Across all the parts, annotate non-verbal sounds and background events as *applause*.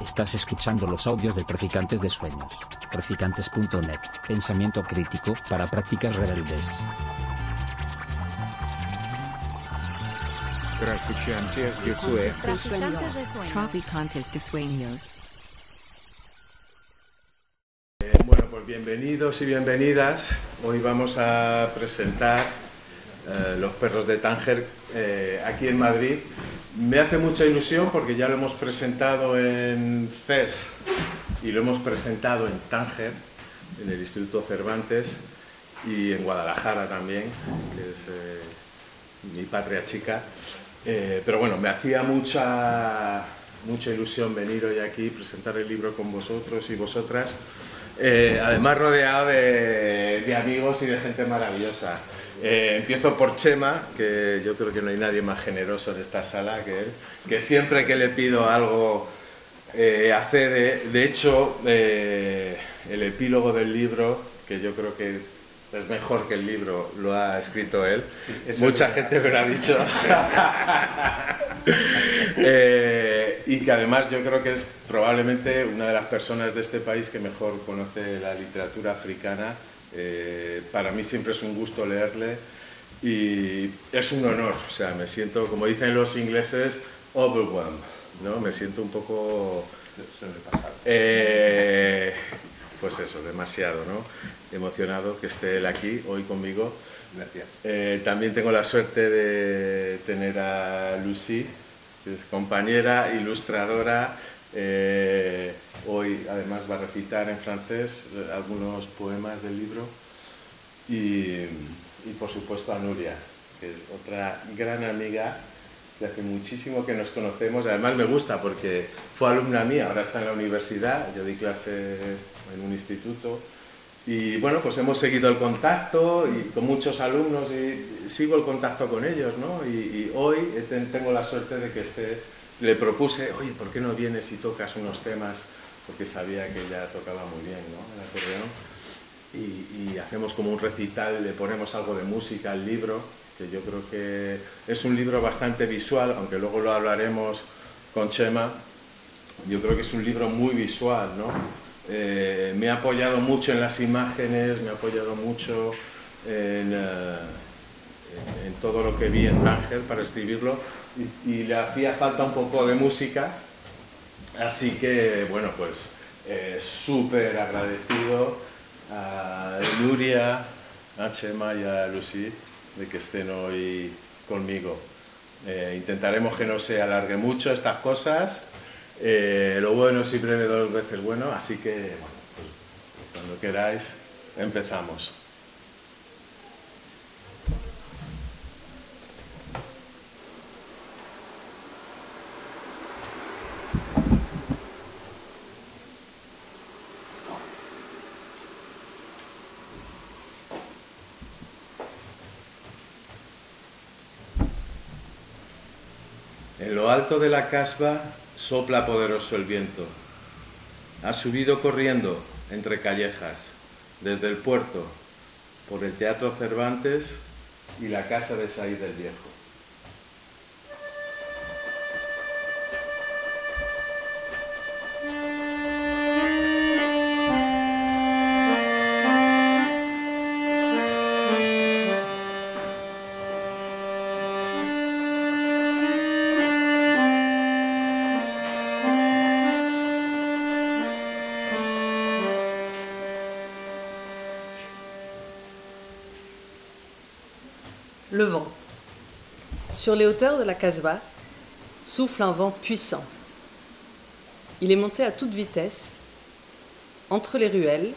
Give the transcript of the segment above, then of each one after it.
Estás escuchando los audios de Traficantes de Sueños. Traficantes.net. Pensamiento crítico para prácticas rebeldes. Traficantes de Sueños. Traficantes de Sueños. Eh, bueno, pues bienvenidos y bienvenidas. Hoy vamos a presentar eh, Los Perros de Tánger eh, aquí en Madrid. Me hace mucha ilusión porque ya lo hemos presentado en CES y lo hemos presentado en Tánger, en el Instituto Cervantes y en Guadalajara también, que es eh, mi patria chica. Eh, pero bueno, me hacía mucha, mucha ilusión venir hoy aquí, presentar el libro con vosotros y vosotras. Eh, además rodeado de, de amigos y de gente maravillosa. Eh, empiezo por Chema, que yo creo que no hay nadie más generoso en esta sala que él, que siempre que le pido algo eh, accede. De hecho, eh, el epílogo del libro, que yo creo que es mejor que el libro, lo ha escrito él. Mucha gente me lo ha dicho. *laughs* Eh, y que además yo creo que es probablemente una de las personas de este país que mejor conoce la literatura africana. Eh, para mí siempre es un gusto leerle y es un honor. O sea, me siento, como dicen los ingleses, overwhelmed. ¿no? Me siento un poco... Eh, pues eso, demasiado, ¿no? Emocionado que esté él aquí hoy conmigo. Gracias. Eh, también tengo la suerte de tener a Lucy, que es compañera, ilustradora. Eh, hoy además va a recitar en francés algunos poemas del libro. Y, y por supuesto a Nuria, que es otra gran amiga que hace muchísimo que nos conocemos. Además me gusta porque fue alumna mía, ahora está en la universidad, yo di clase en un instituto. Y bueno, pues hemos seguido el contacto y con muchos alumnos y sigo el contacto con ellos, ¿no? Y, hoy tengo la suerte de que esté, le propuse, oye, ¿por qué no vienes y tocas unos temas? Porque sabía que ella tocaba muy bien, ¿no? El acordeón. Y, y hacemos como un recital, le ponemos algo de música al libro, que yo creo que es un libro bastante visual, aunque luego lo hablaremos con Chema. Yo creo que es un libro muy visual, ¿no? Eh, me ha apoyado mucho en las imágenes, me ha apoyado mucho en, eh, en- en todo lo que vi en Tánger para escribirlo y, le hacía falta un poco de música, así que bueno, pues eh, súper agradecido a Nuria, a Chema y a Lucy de que estén hoy conmigo. Eh, intentaremos que no se alargue mucho estas cosas. Eh, lo bueno siempre me dos veces bueno, así que bueno, pues, cuando queráis empezamos. En lo de la casba sopla poderoso el viento. Ha subido corriendo entre callejas, desde el puerto, por el Teatro Cervantes y la casa de Said el Viejo. Sur les hauteurs de la Casbah souffle un vent puissant. Il est monté à toute vitesse, entre les ruelles,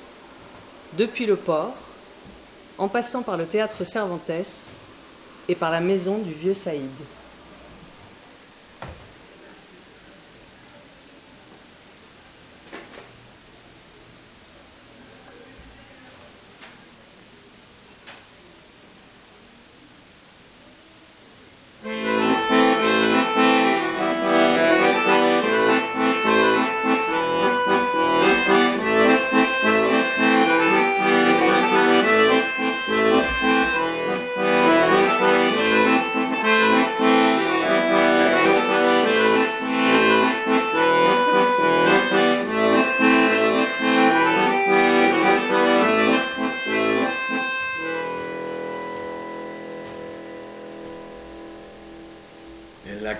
depuis le port, en passant par le théâtre Cervantes et par la maison du vieux Saïd.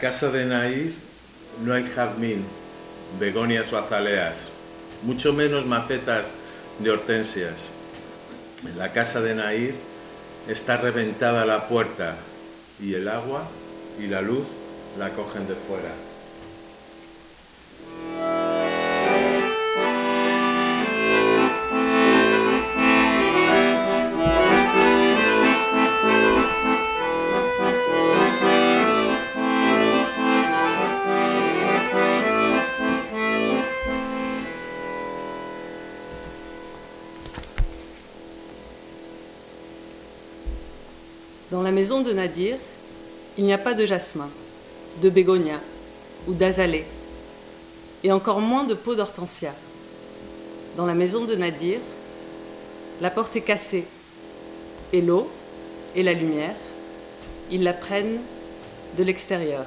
Casa de Nair no hay jazmín, begonias o azaleas, mucho menos macetas de hortensias. En la casa de Nair está reventada la puerta y el agua y la luz la cogen de fuera. Nadir, il n'y a pas de jasmin, de bégonia ou d'azalée, et encore moins de peau d'hortensia. Dans la maison de Nadir, la porte est cassée, et l'eau et la lumière, ils la prennent de l'extérieur.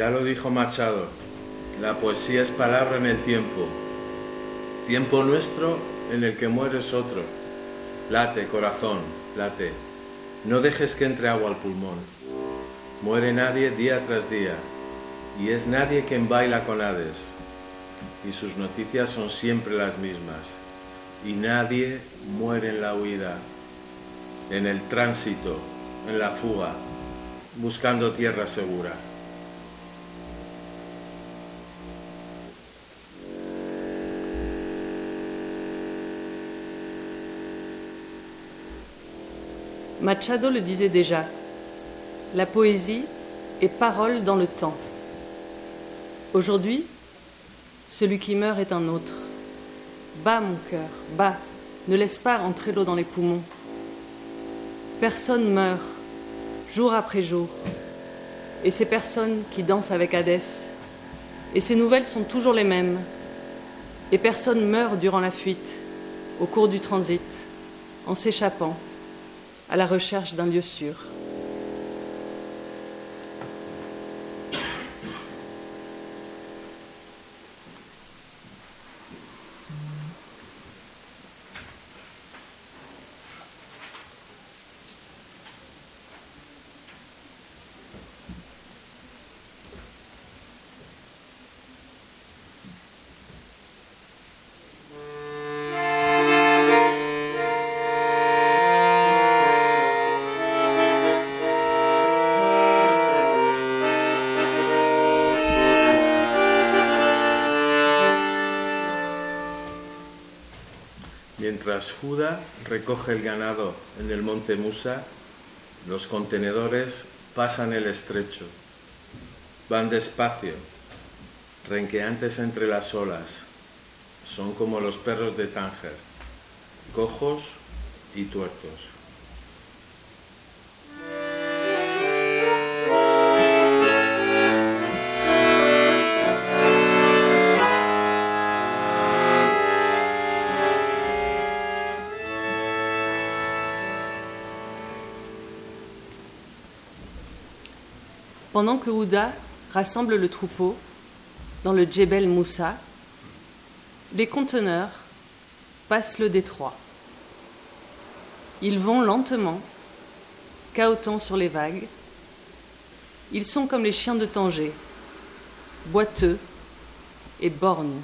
Ya lo dijo Machado, la poesía es palabra en el tiempo, tiempo nuestro en el que mueres otro. Late, corazón, late, no dejes que entre agua al pulmón. Muere nadie día tras día, y es nadie quien baila con Hades, y sus noticias son siempre las mismas, y nadie muere en la huida, en el tránsito, en la fuga, buscando tierra segura. Machado le disait déjà, la poésie est parole dans le temps. Aujourd'hui, celui qui meurt est un autre. Bas mon cœur, bas, ne laisse pas entrer l'eau dans les poumons. Personne meurt, jour après jour. Et ces personnes qui dansent avec Hadès. Et ces nouvelles sont toujours les mêmes. Et personne meurt durant la fuite, au cours du transit, en s'échappant à la recherche d'un lieu sûr. Mientras Judá recoge el ganado en el monte Musa, los contenedores pasan el estrecho. Van despacio, renqueantes entre las olas. Son como los perros de Tánger, cojos y tuertos. Pendant que Houda rassemble le troupeau dans le Djebel Moussa, les conteneurs passent le détroit. Ils vont lentement, cahotant sur les vagues. Ils sont comme les chiens de Tanger, boiteux et borgnes.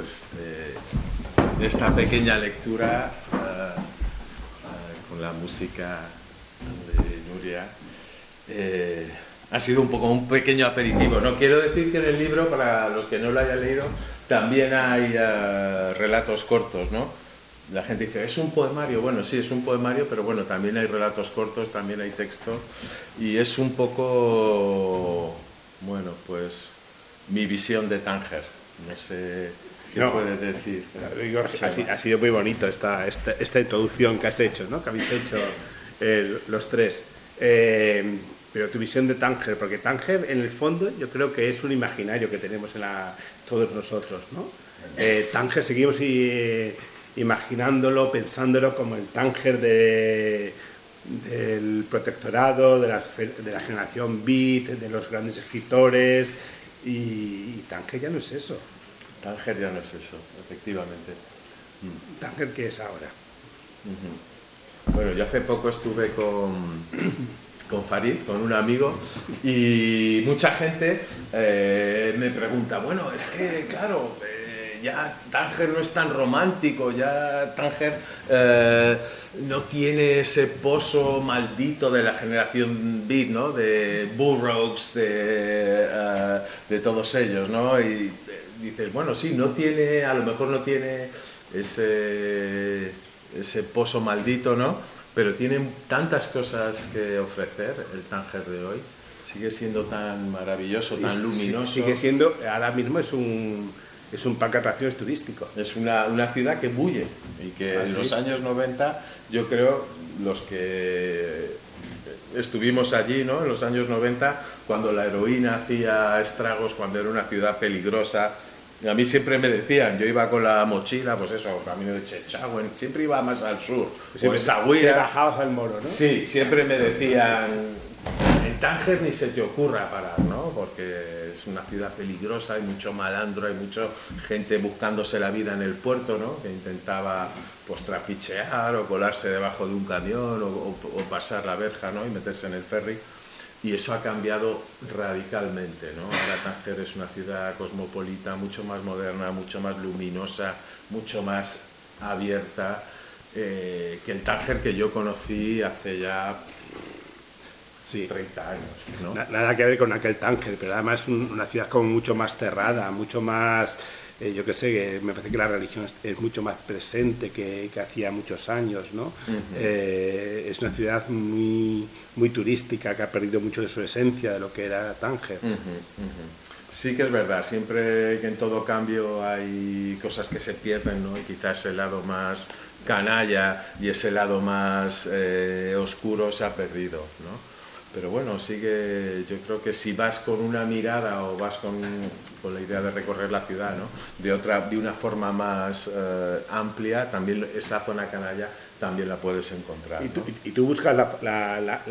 Pues eh, esta pequeña lectura eh, eh, con la música de Nuria eh, ha sido un poco un pequeño aperitivo. No quiero decir que en el libro, para los que no lo hayan leído, también hay relatos cortos, ¿no? la gente dice, es un poemario, bueno, sí, es un poemario, pero bueno, también hay relatos cortos, también hay texto, y es un poco, bueno, pues mi visión de Tánger, no sé qué puedes decir. ha, sido muy bonito esta, esta, introducción que has hecho, ¿no? que habéis hecho los tres. Eh, pero tu visión de Tánger, porque Tánger en el fondo yo creo que es un imaginario que tenemos en la, todos nosotros, ¿no? Eh, Tánger seguimos y, imaginándolo, pensándolo como el Tánger de, del protectorado, de la, de la, generación beat, de los grandes escritores, y, Tánger ya no es eso. Tánger ya no es eso, efectivamente. ¿Tánger qué es ahora? Bueno, yo hace poco estuve con, *coughs* con Farid, con un amigo, y mucha gente eh, me pregunta, bueno, es que, claro, ya Tánger no es tan romántico, ya Tánger eh, no tiene ese pozo maldito de la generación beat, ¿no? De Burroughs, de, eh, de todos ellos, ¿no? Y eh, dices, bueno, sí, no tiene, a lo mejor no tiene ese, ese pozo maldito, ¿no? Pero tiene tantas cosas que ofrecer el Tánger de hoy. Sigue siendo tan maravilloso, tan luminoso. Sigue siendo, ahora mismo es un es un parque de atracciones turístico. Es una, una ciudad que bulle y que ¿Ah, en los años 90, yo creo, los que estuvimos allí, ¿no? En los años 90, cuando la heroína hacía estragos, cuando era una ciudad peligrosa. A mí siempre me decían, yo iba con la mochila, pues eso, camino de Chechagüen, siempre iba más al sur. Siempre pues bajabas al moro, ¿no? Sí, siempre me decían, en Tánger ni se te ocurra parar, ¿no? Porque es una ciudad peligrosa, hay mucho malandro, hay mucha gente buscándose la vida en el puerto, ¿no? que intentaba pues trapichear o colarse debajo de un camión o, pasar la verja ¿no? y meterse en el ferry. Y eso ha cambiado radicalmente. ¿no? Ahora Tánger es una ciudad cosmopolita, mucho más moderna, mucho más luminosa, mucho más abierta eh, que el Tánger que yo conocí hace ya sí. 30 años. nada que ver con aquel Tánger, pero además es una ciudad como mucho más cerrada, mucho más, eh, yo qué sé, me parece que la religión es, mucho más presente que, que, hacía muchos años, ¿no? Eh, es una ciudad muy, muy turística que ha perdido mucho de su esencia, de lo que era Tánger. Sí que es verdad, siempre que en todo cambio hay cosas que se pierden, ¿no? Y quizás el lado más canalla y ese lado más eh, oscuro se ha perdido, ¿no? Pero bueno, sigue, yo creo que si vas con una mirada o vas con, con la idea de recorrer la ciudad, ¿no? de, otra, de una forma más eh, amplia, también esa zona canalla también la puedes encontrar. ¿Y, tú, y tú buscas la,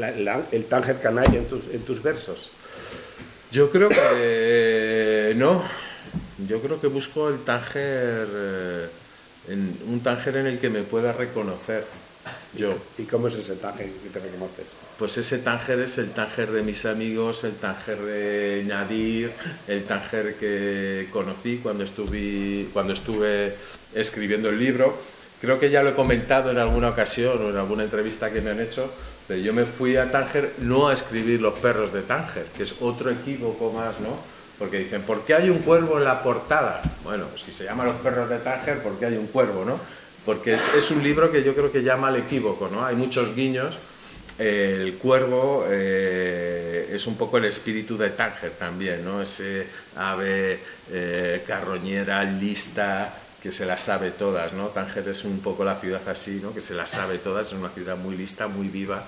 el Tánger canalla en tus, en tus versos? Yo creo que no, yo creo que busco el Tánger, eh, en, un Tánger en el que me pueda reconocer yo. ¿Y cómo es ese Tánger que te reconoces? Pues ese Tánger es el Tánger de mis amigos, el Tánger de Nadir, el Tánger que conocí cuando estuve, cuando estuve escribiendo el libro. Creo que ya lo he comentado en alguna ocasión o en alguna entrevista que me han hecho, pero yo me fui a Tánger no a escribir Los perros de Tánger, que es otro equívoco más, ¿no? Porque dicen, ¿por qué hay un cuervo en la portada? Bueno, si se llama Los perros de Tánger, ¿por qué hay un cuervo, no? Porque es, un libro que yo creo que llama al equívoco, ¿no? Hay muchos guiños. el cuervo eh, es un poco el espíritu de Tánger también, ¿no? Ese ave eh, carroñera, lista, que se las sabe todas, ¿no? Tánger es un poco la ciudad así, ¿no? Que se las sabe todas, es una ciudad muy lista, muy viva,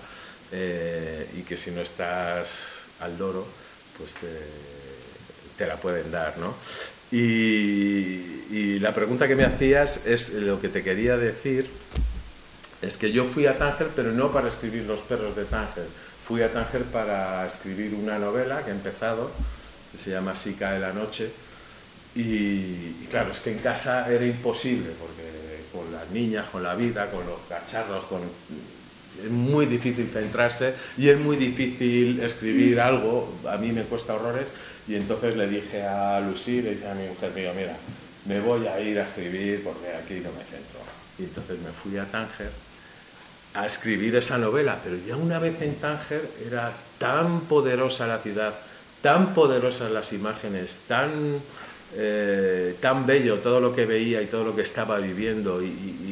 eh, y que si no estás al loro, pues te la pueden dar, ¿no? Y, la pregunta que me hacías es lo que te quería decir, es que yo fui a Tánger, pero no para escribir Los perros de Tánger, fui a Tánger para escribir una novela que he empezado, que se llama Así cae la noche, y, claro, es que en casa era imposible, porque con las niñas, con la vida, con los cacharros, con... es muy difícil centrarse y es muy difícil escribir algo, a mí me cuesta horrores, y entonces le dije a Lucy, le dije a mi mujer, digo, mira, me voy a ir a escribir porque aquí no me centro. Y entonces me fui a Tánger a escribir esa novela, pero ya una vez en Tánger era tan poderosa la ciudad, tan poderosas las imágenes, tan, eh, tan bello todo lo que veía y todo lo que estaba viviendo y,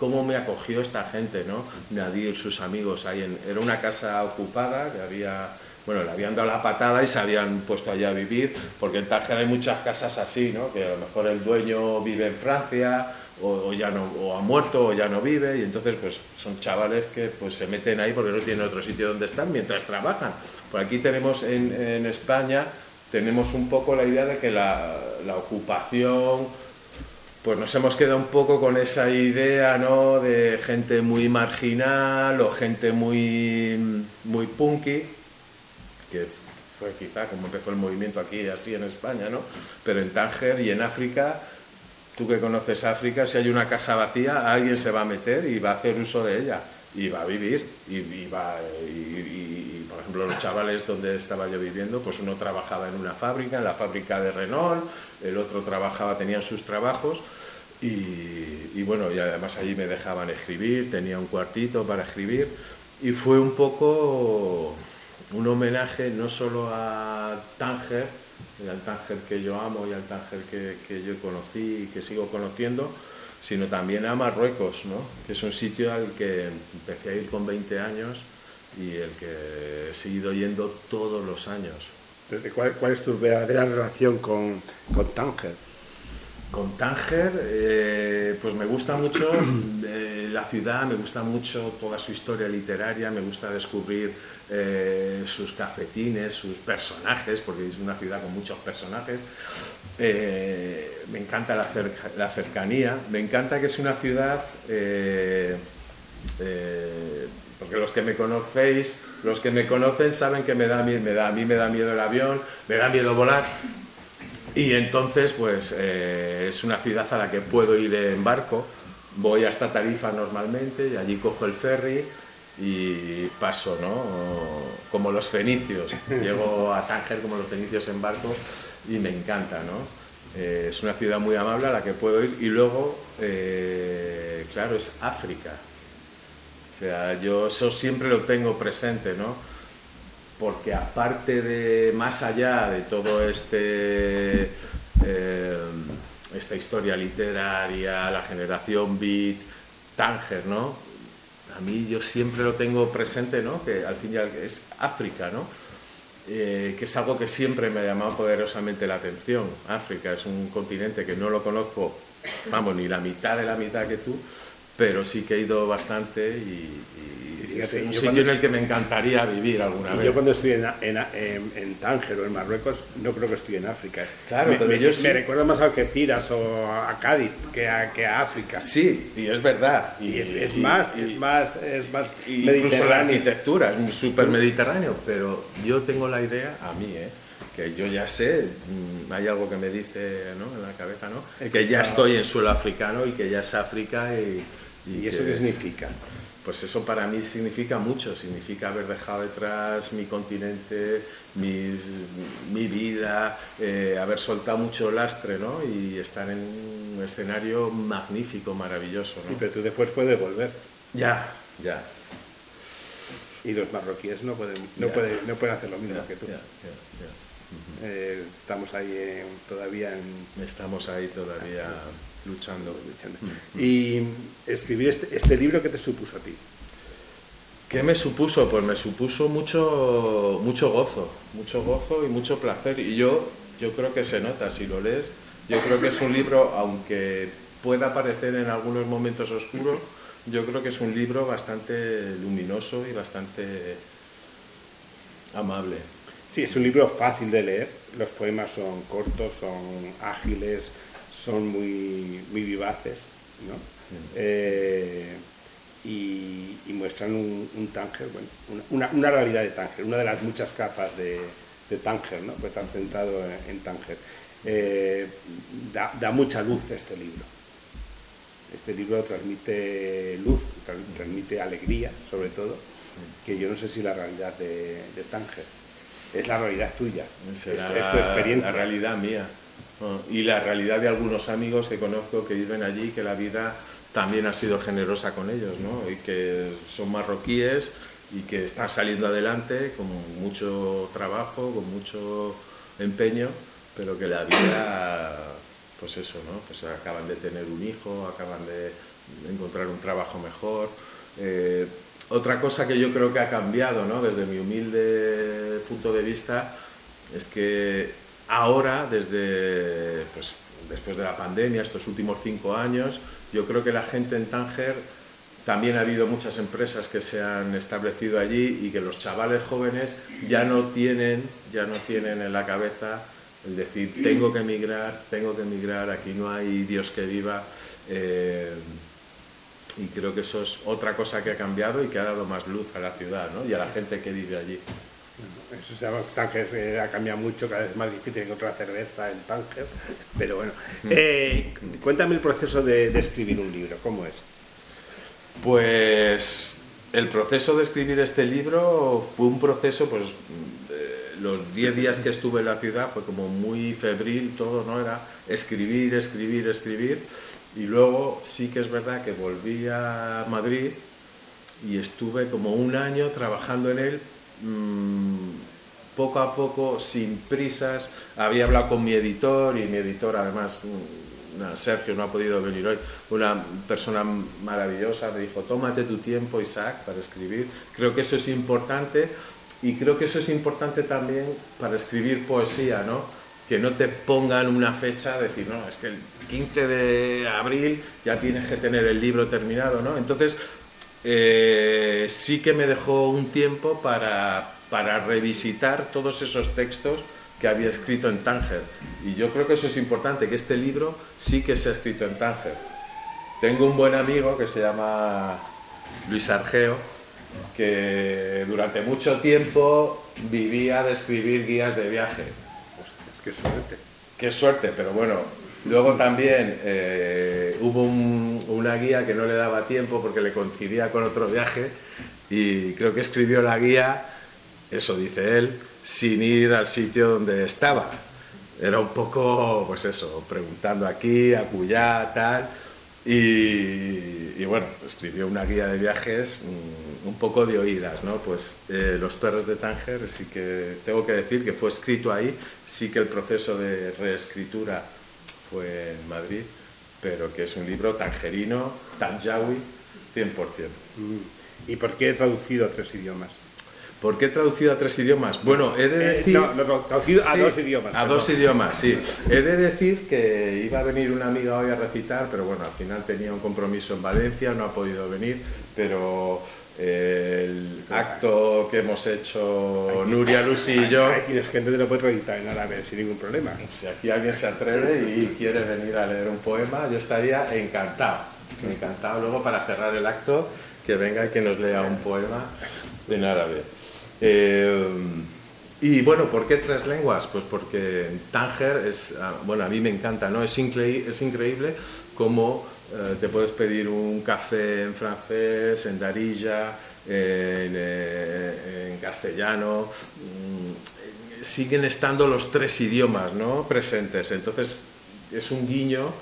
cómo me acogió esta gente, ¿no? Nadir, sus amigos, ahí en, era una casa ocupada que había bueno, le habían dado la patada y se habían puesto allá a vivir, porque en Tánger hay muchas casas así, ¿no? que a lo mejor el dueño vive en Francia o, ya no, o ha muerto o ya no vive, y entonces pues son chavales que pues se meten ahí porque no tienen otro sitio donde estar mientras trabajan. Por aquí tenemos en, en España, tenemos un poco la idea de que la, la ocupación pues nos hemos quedado un poco con esa idea ¿no? de gente muy marginal o gente muy, muy punky, que fue quizá como empezó el movimiento aquí así en España, ¿no? Pero en Tánger y en África, tú que conoces África, si hay una casa vacía, alguien se va a meter y va a hacer uso de ella y va a vivir y, va y, por ejemplo los chavales donde estaba yo viviendo pues uno trabajaba en una fábrica en la fábrica de Renault el otro trabajaba tenían sus trabajos y, bueno y además allí me dejaban escribir tenía un cuartito para escribir y fue un poco un homenaje no solo a Tánger, al Tánger que yo amo y al Tánger que, yo conocí y que sigo conociendo, sino también a Marruecos, ¿no? que es un sitio al que empecé a ir con 20 años y el que he seguido yendo todos los años. ¿Cuál, cuál es tu verdadera relación con, con Tánger? Con Tánger, eh, pues me gusta mucho eh, la ciudad, me gusta mucho toda su historia literaria, me gusta descubrir eh, sus cafetines, sus personajes, porque es una ciudad con muchos personajes. me encanta la, la, cercanía, me encanta que es una ciudad, los que me conocéis, los que me conocen saben que me da, me da, a mí me da miedo el avión, me da miedo volar y entonces, pues eh, es una ciudad a la que puedo ir en barco. Voy hasta Tarifa normalmente y allí cojo el ferry y paso, ¿no? Como los fenicios. Llego a Tánger como los fenicios en barco y me encanta, ¿no? Eh, es una ciudad muy amable a la que puedo ir y luego, eh, claro, es África. Sea, yo eso siempre lo tengo presente, ¿no? porque aparte de, más allá de todo este, eh, esta historia literaria, la generación beat, Tánger, ¿no? A mí yo siempre lo tengo presente, ¿no? Que al fin y al es África, ¿no? Eh, que es algo que siempre me ha llamado poderosamente la atención. África es un continente que no lo conozco, vamos, ni la mitad de la mitad que tú, pero sí que he ido bastante y, es un sitio en el que me encantaría vivir alguna vez. Yo cuando estoy en, en, Tánger o en Marruecos, no creo que estoy en África. Claro, me, pero yo me recuerdo más a Algeciras o a Cádiz que a, que a África. Sí, y es verdad. Y, es, más, es más, es más Incluso la arquitectura es súper mediterráneo, pero yo tengo la idea, a mí, ¿eh? que yo ya sé, mm, hay algo que me dice ¿no? en la cabeza, ¿no? que ya estoy en suelo africano y que ya es África y... ¿Y, eso qué significa? pues eso para mí significa mucho, significa haber dejado detrás mi continente, mi vida, eh, haber soltado mucho lastre ¿no? y estar en un escenario magnífico, maravilloso. ¿no? Sí, pero tú después puedes volver. Ya, ya. Y los marroquíes no pueden, no pueden, no pueden hacer lo mismo que tú. Eh, estamos ahí todavía en... Estamos ahí todavía luchando. Mm. Y escribir este, este, libro, ¿qué te supuso a ti? ¿Qué me supuso? Pues me supuso mucho, mucho gozo, mucho gozo y mucho placer. Y yo, yo creo que se nota si lo lees. Yo creo que es un libro, aunque pueda parecer en algunos momentos oscuro, yo creo que es un libro bastante luminoso y bastante amable. Sí, es un libro fácil de leer. Los poemas son cortos, son ágiles, son muy, muy vivaces, ¿no? Eh, y, muestran un, un Tánger, bueno, una, una, realidad de Tánger, una de las muchas capas de, de Tánger, ¿no? pues están centrado en, Tánger. Eh, da, da, mucha luz este libro. Este libro transmite luz, transmite alegría, sobre todo, que yo no sé si la realidad de, de Tánger es la realidad tuya, es, tu experiencia. La realidad mía. Y la realidad de algunos amigos que conozco que viven allí, que la vida también ha sido generosa con ellos, ¿no? Y que son marroquíes y que están saliendo adelante con mucho trabajo, con mucho empeño, pero que la vida, pues eso, ¿no? Pues acaban de tener un hijo, acaban de, encontrar un trabajo mejor. Eh, otra cosa que yo creo que ha cambiado, ¿no? desde mi humilde punto de vista, es que ahora, desde pues, después de la pandemia, estos últimos cinco años, yo creo que la gente en Tánger también ha habido muchas empresas que se han establecido allí y que los chavales jóvenes ya no tienen, ya no tienen en la cabeza el decir tengo que emigrar, tengo que emigrar, aquí no hay Dios que viva. Eh, y creo que eso es otra cosa que ha cambiado y que ha dado más luz a la ciudad ¿no? y a la gente que vive allí. Eso se llama Tánger, ha cambiado mucho, cada vez más difícil encontrar cerveza en Tánger, pero bueno. Mm. Eh, cuéntame el proceso de, escribir un libro, ¿cómo es? Pues el proceso de escribir este libro fue un proceso, pues los 10 días que estuve en la ciudad fue como muy febril todo, ¿no? Era escribir, escribir, escribir. Y luego sí que es verdad que volví a Madrid y estuve como un año trabajando en él Mm, poco a poco, sin prisas. Había hablado con mi editor y mi editor, además, mm, Sergio no ha podido venir hoy, una persona maravillosa, me dijo, tómate tu tiempo, Isaac, para escribir. Creo que eso es importante y creo que eso es importante también para escribir poesía, ¿no? Que no te pongan una fecha, decir, no, es que el 15 de abril ya tienes que tener el libro terminado, ¿no? Entonces, eh, sí que me dejó un tiempo para, para revisitar todos esos textos que había escrito en Tánger. Y yo creo que eso es importante, que este libro sí que se ha escrito en Tánger. Tengo un buen amigo que se llama Luis Argeo, que durante mucho tiempo vivía de escribir guías de viaje. Hostia, qué suerte. Qué suerte, pero bueno, Luego también eh, hubo una guía que no le daba tiempo porque le coincidía con otro viaje y creo que escribió la guía, eso dice él, sin ir al sitio donde estaba. Era un poco, pues eso, preguntando aquí, acullá, tal. Y, bueno, escribió una guía de viajes mm, un, poco de oídas, ¿no? Pues eh, Los perros de Tánger, sí que tengo que decir que fue escrito ahí, sí que el proceso de reescritura fue en Madrid, pero que es un libro tangerino, tanjawi, 100%. Mm. ¿Y por qué he traducido a tres idiomas? ¿Por qué he traducido a tres idiomas? Bueno, he de eh, decir... no, no, traducido a dos idiomas. A dos idiomas, sí. He de decir que iba a venir una amiga hoy a recitar, pero bueno, al final tenía un compromiso en Valencia, no ha podido venir, pero el acto que hemos hecho Nuria, Lucy y yo. Aquí tienes gente que lo puede editar en árabe sin ningún problema. Si aquí alguien se atreve y quiere venir a leer un poema, yo estaría encantado. Encantado luego para cerrar el acto que venga y que nos lea un poema en árabe. Eh, y bueno, ¿por qué tres lenguas? Pues porque Tánger es, ah, bueno, a mí me encanta, ¿no? Es, es increíble cómo eh, te puedes pedir un café en francés, en darilla, en, eh, castellano. Mm, siguen estando los tres idiomas ¿no? presentes. Entonces es un guiño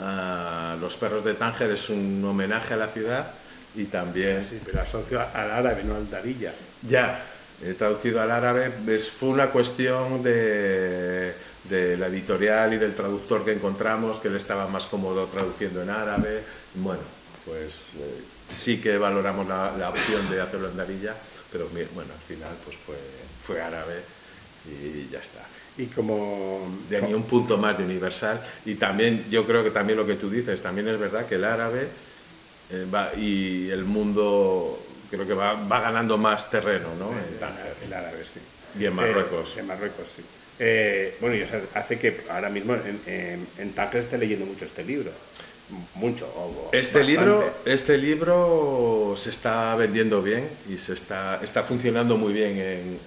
a los perros de Tánger, es un homenaje a la ciudad y también... Sí, pero asocio al árabe, no al darilla. Ya, he traducido al árabe. fue una cuestión de de la editorial y del traductor que encontramos, que él estaba más cómodo traduciendo en árabe. Bueno, pues eh, sí que valoramos la, opción de hacerlo en Darilla, pero bueno, al final pues fue, fue árabe y ya está. Y como... De mí un punto más de universal. Y también, yo creo que también lo que tú dices, también es verdad que el árabe eh, va, y el mundo creo que va, va ganando más terreno, ¿no? El, árabe, sí. Y en Marruecos. Eh, en Marruecos, sí. Eh, bueno, y eso hace que ahora mismo en, en, esté leyendo mucho este libro. Mucho. este, libro, este libro se está vendiendo bien y se está, está funcionando muy bien en,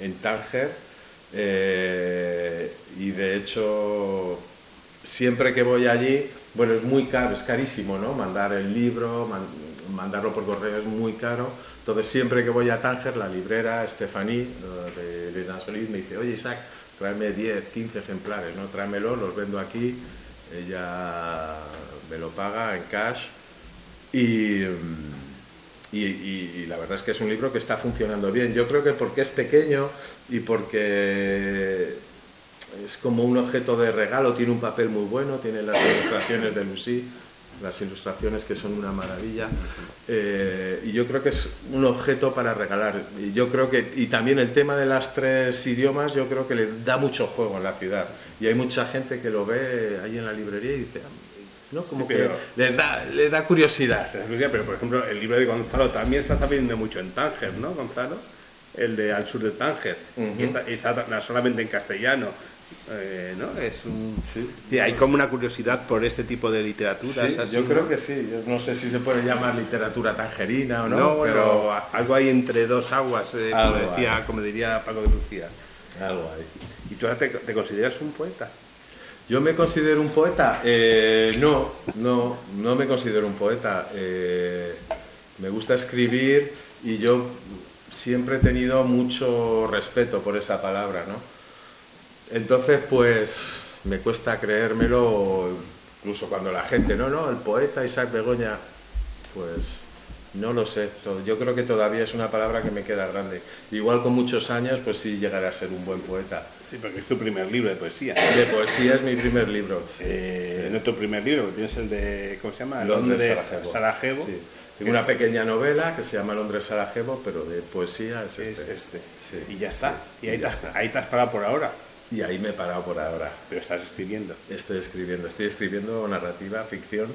en, Tánger. Eh, y de hecho, siempre que voy allí, bueno, es muy caro, es carísimo, ¿no? Mandar el libro, mandarlo por correo es muy caro. Entonces, siempre que voy a Tánger, la librera Stephanie de Les Solís me dice, oye Isaac, tráeme 10, 15 ejemplares, ¿no? Tráemelo, los vendo aquí, ella me lo paga en cash y, y, la verdad es que es un libro que está funcionando bien. Yo creo que porque es pequeño y porque es como un objeto de regalo, tiene un papel muy bueno, tiene las ilustraciones de Lucy, las ilustraciones que son una maravilla. Eh, y yo creo que es un objeto para regalar. Y yo creo que, y también el tema de las tres idiomas, yo creo que le da mucho juego en la ciudad. Y hay mucha gente que lo ve ahí en la librería y dice, ¿no? Como Sí, que pero- le da, le da curiosidad. Pero, por ejemplo, el libro de Gonzalo también está viendo mucho en Tánger, ¿no, Gonzalo? El de Al sur de Tánger. Ujú. Y está, y está solamente en castellano. Eh, ¿no? Es un... Sí. Hay como una curiosidad por este tipo de literatura. Sí, yo creo que sí. Yo no sé si se puede llamar literatura tangerina o no, No, pero algo hay entre dos aguas, eh, como, decía, hay. como diría Paco de Lucía. algo hay. ¿Y tú ahora te, te consideras un poeta? ¿Yo me considero un poeta? Eh, no, no, no me considero un poeta. Eh, me gusta escribir y yo siempre he tenido mucho respeto por esa palabra, ¿no? Entonces, pues, me cuesta creérmelo, incluso cuando la gente, no, no, el poeta Isaac Begoña, pues, no lo sé. Yo creo que todavía es una palabra que me queda grande. Igual con muchos años, pues sí llegaré a ser un buen poeta. Sí, porque es tu primer libro de poesía. De poesía es mi primer libro. Eh, No tu primer libro, tienes el de, ¿cómo se llama? Londres, Sarajevo. Sarajevo. Sí. Tengo una pequeña novela que se llama Londres Sarajevo, pero de poesía es Es este. este. Sí. Y ya está. Y ahí, Y te, está. ahí te has parado por ahora. Y ahí me he parado por ahora. Pero estás escribiendo. Estoy escribiendo, estoy escribiendo narrativa, ficción,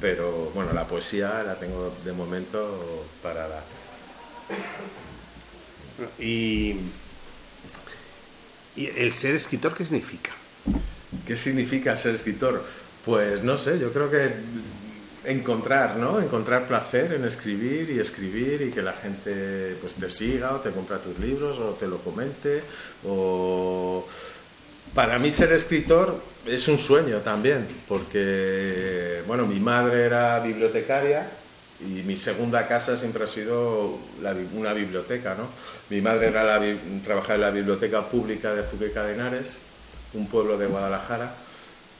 pero bueno, la poesía la tengo de momento parada. Y, y el ser escritor, ¿qué significa? ¿Qué significa ser escritor? Pues no sé, yo creo que encontrar, ¿no? Encontrar placer en escribir y escribir y que la gente pues te siga o te compra tus libros o te lo comente o para mí ser escritor es un sueño también, porque bueno, mi madre era bibliotecaria y mi segunda casa siempre ha sido una biblioteca, ¿no? Mi madre era la, trabajaba en la biblioteca pública de Fuqueca de Henares, un pueblo de Guadalajara.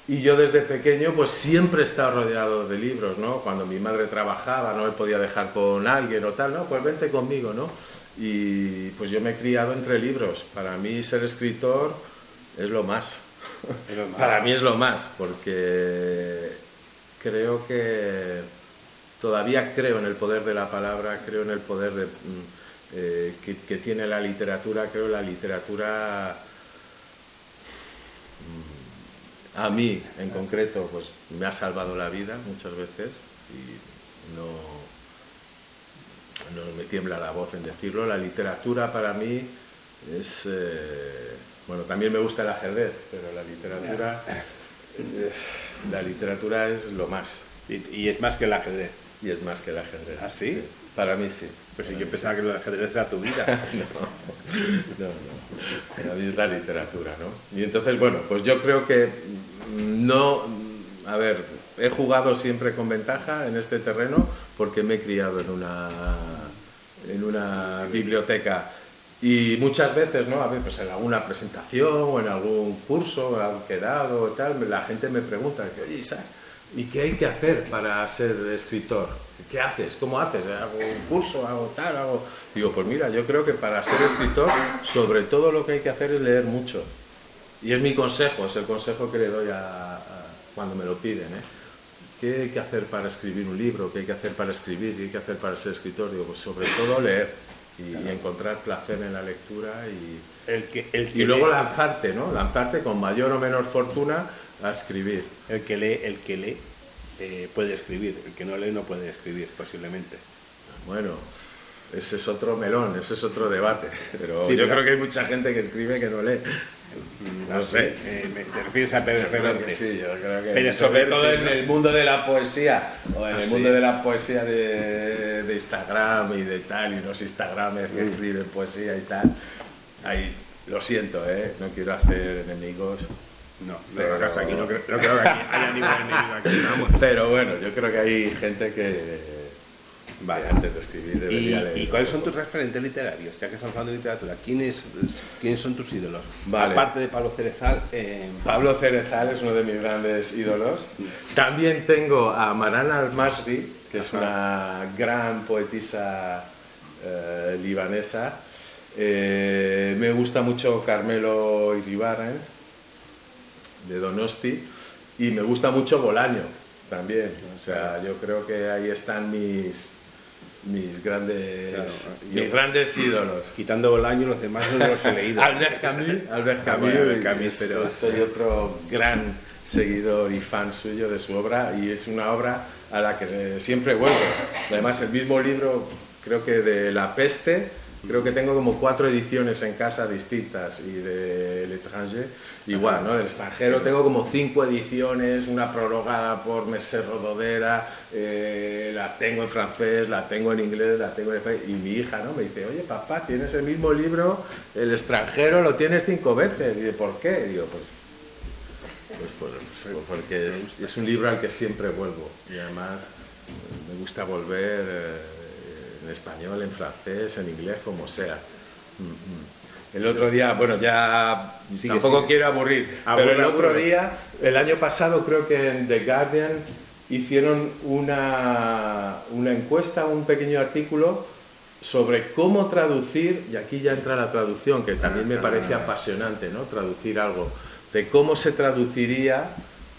Y yo desde pequeño pues siempre he estado rodeado de libros, ¿no? Cuando mi madre trabajaba, no me podía dejar con alguien o tal, ¿no? Pues vente conmigo, ¿no? Y pues yo me he criado entre libros. Para mí ser escritor es lo más. Es lo más. Para mí es lo más, porque creo que todavía creo en el poder de la palabra, creo en el poder de, mm, eh, que, que tiene la literatura, creo la literatura mm, a mí en concreto pues me ha salvado la vida muchas veces y no, no me tiembla la voz en decirlo. La literatura para mí es, eh, bueno, también me gusta el ajedrez, pero la literatura, es- la literatura es lo más Y, y es más que el ajedrez. y es más que el ajedrez. ¿Ah, sí? Para mí sí. Pues sí, yo pensaba que el ajedrez era tu vida. *laughs* No, no. Para mí es la literatura, ¿no? Y entonces, bueno, pues yo creo que no. A ver, he jugado siempre con ventaja en este terreno porque me he criado en una, en una biblioteca. Y muchas veces, ¿no? A ver, pues en alguna presentación o en algún curso, en algún quedado tal, la gente me pregunta, que, oye, Isaac, ¿y qué hay que hacer para ser escritor? ¿Qué haces? ¿Cómo haces? ¿Hago un curso? ¿Hago tal? Hago... Digo, pues mira, yo creo que para ser escritor, sobre todo lo que hay que hacer es leer mucho. Y es mi consejo, es el consejo que le doy a- cuando me lo piden. ¿eh? ¿Qué hay que hacer para escribir un libro? ¿Qué hay que hacer para escribir? ¿Qué hay que hacer para ser escritor? Digo, pues sobre todo leer y, y encontrar placer en la lectura y, El que, el que y luego lee, lanzarte, ¿no? Lanzarte con mayor o menor fortuna a escribir. el que lee, el que lee eh, puede escribir. El que no lee no puede escribir, posiblemente. Bueno, ese es otro melón, ese es otro debate. *laughs* Pero Sí, yo pero- creo que hay mucha gente que escribe que no lee. No sé. Eh, me- ¿Te refieres a Pérez Reverte? sí, yo creo que Pero sobre Reverte, todo en ¿no? el mundo de la poesía o en Ah, el sí. mundo de la poesía de, de Instagram y de tal y los Instagramers Mm. que escriben poesía y tal. Ahí, lo siento, ¿eh? no quiero hacer enemigos. No, no Pero- hagas aquí, no creo, no creo que aquí *laughs* haya ningún enemigo aquí, vamos. Pero bueno, yo creo que hay gente que vale, antes de escribir ¿Y, debería leer y cuáles son tus referentes literarios? Ya que estamos hablando de literatura, ¿quiénes, quiénes son tus ídolos? Vale. Aparte de Pablo Cerezal, eh, Pablo Cerezal es uno de mis grandes ídolos. También tengo a Maran Al-Masri, que es una gran poetisa eh, libanesa. Eh, me gusta mucho Carmelo Iribarren, de Donosti. Y me gusta mucho Bolaño. también. O sea, yo creo que ahí están mis mis grandes Claro, mis yo- grandes ídolos. Quitando Bolaño, los demás no los he leído. *laughs* Albert Camus, Albert Camus, Bueno, Albert Camus, pero- soy otro gran seguidor y fan suyo de su obra y es una obra a la que siempre vuelvo. Además, el mismo libro, creo que de La Peste, creo que tengo como cuatro ediciones en casa distintas y de L'Étranger, igual, ¿no? Del extranjero tengo como cinco ediciones, una prologada por Merced Rododera, eh, la tengo en francés, la tengo en inglés, la tengo en español, y mi hija, ¿no? Me dice, oye, papá, tienes el mismo libro, el extranjero lo tienes cinco veces, y dice, ¿por qué? Y digo, pues pues, por- pues, porque es, es un libro al que siempre vuelvo y además me gusta volver eh, en español, en francés, en inglés, como sea. Mm, mm. El otro día, bueno, ya Sigue, tampoco sigue. quiero aburrir, Aburre, pero el otro día, el año pasado creo que en The Guardian hicieron una, una encuesta, un pequeño artículo sobre cómo traducir, y aquí ya entra la traducción, que también me parece apasionante, ¿no? Traducir algo, de cómo se traduciría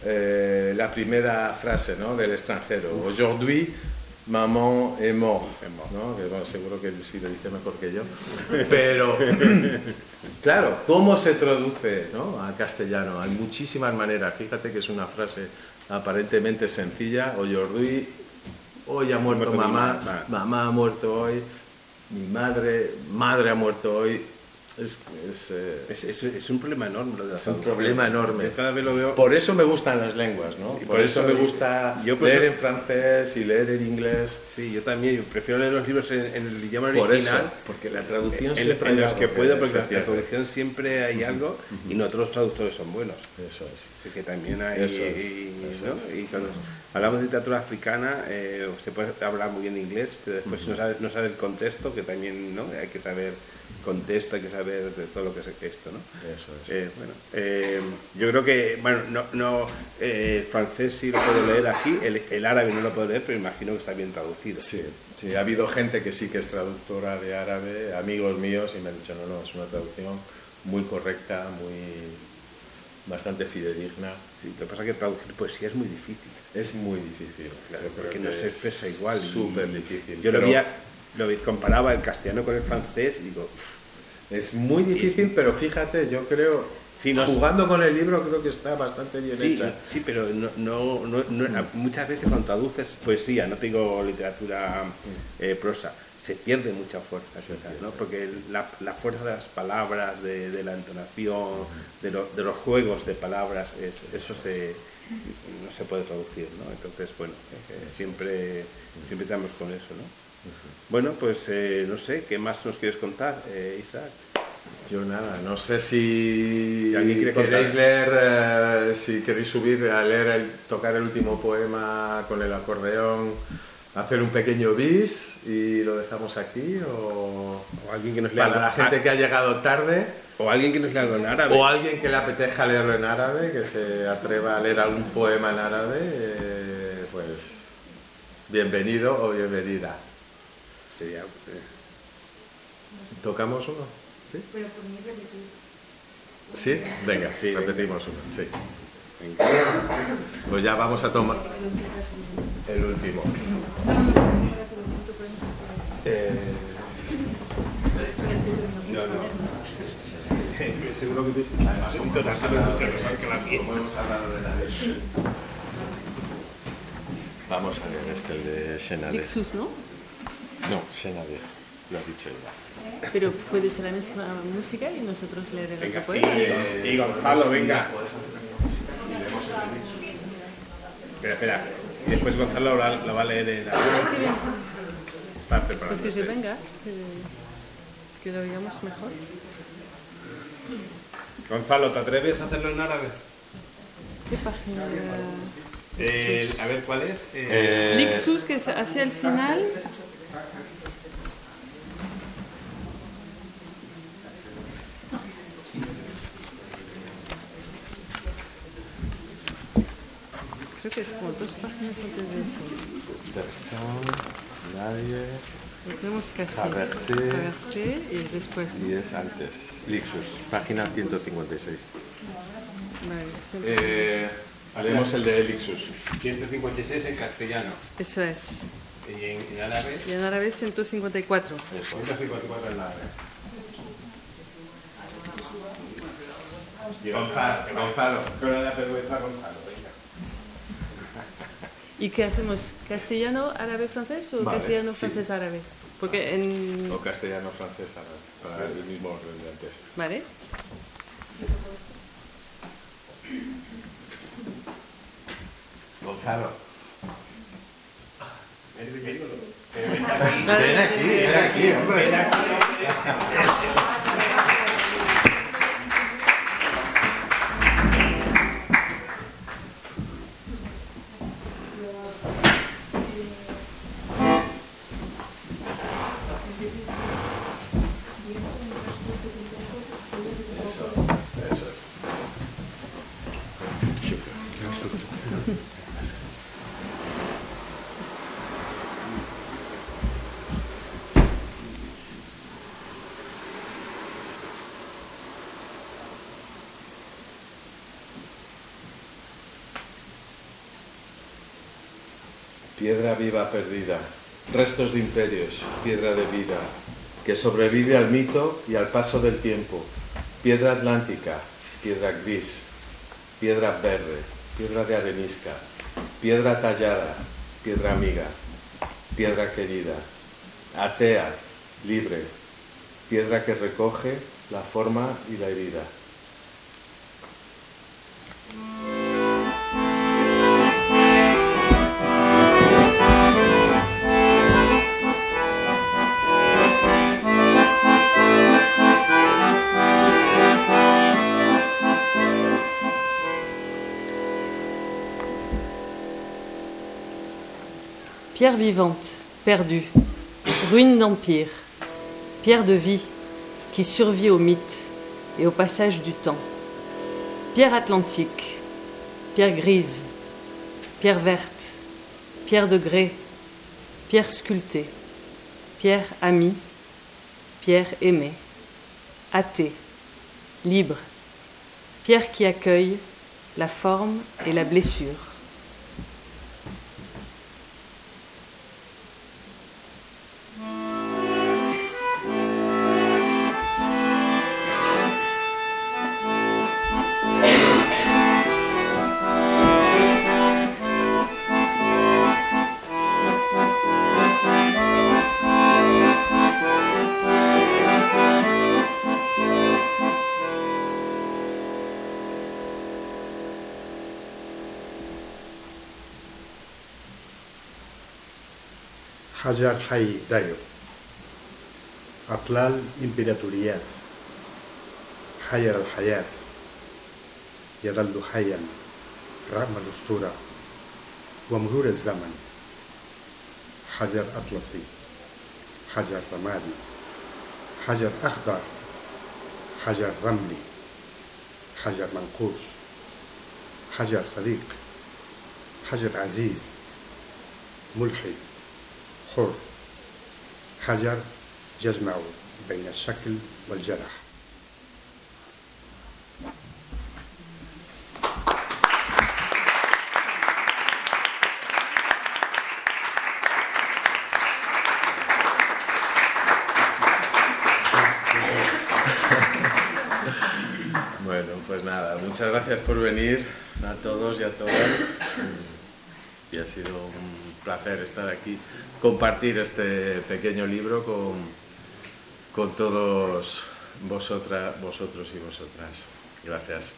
eh, la primera frase, ¿no? Del extranjero. Aujourd'hui, maman est mort, ¿no? Que, bueno, seguro que sí lo dice mejor que yo. *laughs* Pero, *laughs* claro, ¿cómo se traduce ¿no? al castellano? Hay muchísimas maneras. Fíjate que es una frase aparentemente sencilla. Aujourd'hui, hoy ha muerto mamá. mamá ha muerto hoy, mi madre, madre ha muerto hoy. Es, es, eh, Es, es- es un problema enorme lo de la es un problema enorme. Yo cada vez lo veo. Por eso me gustan las lenguas, ¿no? Sí, por, por eso, eso me gusta yo leer eso- en francés y leer en inglés. Sí, yo también. yo prefiero leer los libros en, en el idioma Por eso, original. porque la traducción en, siempre en hay los algo que puedo, porque la pierde. traducción siempre hay algo y no todos los traductores son buenos. Eso es. Así que también hay. Eso es, y, eso ¿no? y cuando hablamos de literatura africana, eh, se puede hablar muy bien inglés, pero después si no sabes, no sabes el contexto, que también ¿no? hay que saber contexto, hay que saber de todo lo que es esto. ¿no? Eso es. Eh, bueno, eh, yo creo que, bueno, no, no eh, el francés sí lo puedo leer aquí, el, el árabe no lo puedo leer, pero imagino que está bien traducido. Sí, sí, ha habido gente que sí que es traductora de árabe, amigos míos, y me han dicho, no, no, es una traducción muy correcta, muy bastante fidedigna. Sí, lo que pasa es que traducir poesía es muy difícil. Es muy difícil, Claro, porque que no se es expresa igual. Súper difícil. Yo lo pero veía, lo vi- comparaba el castellano con el francés y digo, "Uf, Es muy difícil, pero fíjate, yo creo, Sí, no, jugando con el libro, creo que está bastante bien sí, hecha. sí, pero no, no, no- no- muchas veces cuando traduces poesía, no te digo literatura eh, prosa, se pierde mucha fuerza, Se quizás, porque la, la fuerza de las palabras, de, de la entonación, de, lo- de los juegos de palabras, es- eso se, no se puede traducir, ¿no? Entonces, bueno, eh, siempre, siempre estamos con eso, ¿no? Bueno, pues eh, no sé, ¿qué más nos quieres contar, eh, Isaac? Yo nada, no sé si Si queréis leer, eh, si queréis subir a leer, el, tocar el último poema con el acordeón, hacer un pequeño bis y lo dejamos aquí o O alguien que nos lea para la gente que ha llegado tarde o alguien que nos lea algo en árabe. o alguien que le apetezca leerlo en árabe, que se atreva a leer algún poema en árabe, eh, pues bienvenido o bienvenida. Sería, eh, ¿Tocamos uno? ¿Sí? ¿Sí? Venga, Sí, venga. repetimos uno, sí. venga. Pues ya vamos a tomar el último. Eh, No, no. *laughs* Seguro que tú. Además, un total mucho mejor que la mía. como hemos hablado de la ley. Vamos a ver, este el de Shenade. Lexus, ¿no? No, Shenade, lo ha dicho ella. Pero puede ser la misma música y nosotros leer el Venga, otro poema. y, y Gonzalo, venga. Espera, espera. Y después Gonzalo la, la va a leer en la. Está preparando. Pues que se venga, que, que lo oigamos mejor. Gonzalo, ¿te atreves a hacerlo en árabe? ¿Qué página? Eh, a ver, ¿cuál es? Eh, Eh, Lixus, que es hacia el final. Creo que es como dos páginas antes de eso. Persón, nadie, Lo tenemos casi. Traversé. Traversé y después. ¿no? y es antes. Lixus, página 156. Vale, Eh, Haremos el de Elixus. 156 en castellano. Eso es. Y en, en árabe, Y en árabe 154. Eso. 154 en árabe. Gonzalo, Gonzalo. Con la vergüenza Gonzalo, venga. ¿Y qué hacemos? ¿Castellano, árabe, francés o Vale, castellano, sí. francés, árabe? Porque en... O castellano, francés, árabe, para el mismo orden de antes. ¿Vale? Gonzalo. Ven aquí, ven aquí, hombre. Piedra viva perdida, restos de imperios, piedra de vida, que sobrevive al mito y al paso del tiempo, piedra atlántica, piedra gris, piedra verde, piedra de arenisca, piedra tallada, piedra amiga, piedra querida, atea, libre, piedra que recoge la forma y la herida. Pierre vivante, perdue, ruine d'empire, pierre de vie qui survit au mythe et au passage du temps. Pierre atlantique, pierre grise, pierre verte, pierre de grès, pierre sculptée, pierre amie, pierre aimée, athée, libre, pierre qui accueille la forme et la blessure. حجر حي داير. أطلال إمبراطوريات. حير الحياة. يظل حيا رغم الأسطورة. ومرور الزمن. حجر أطلسي. حجر رمادي. حجر أخضر. حجر رملي. حجر منقوش. حجر صديق حجر عزيز. ملحد. حر حجر يجمع بين الشكل والجرح Bueno, pues nada, muchas gracias por venir a todos y a todas. Y ha sido un placer estar aquí, compartir este pequeño libro con, con todos vosotras, vosotros y vosotras. Gracias.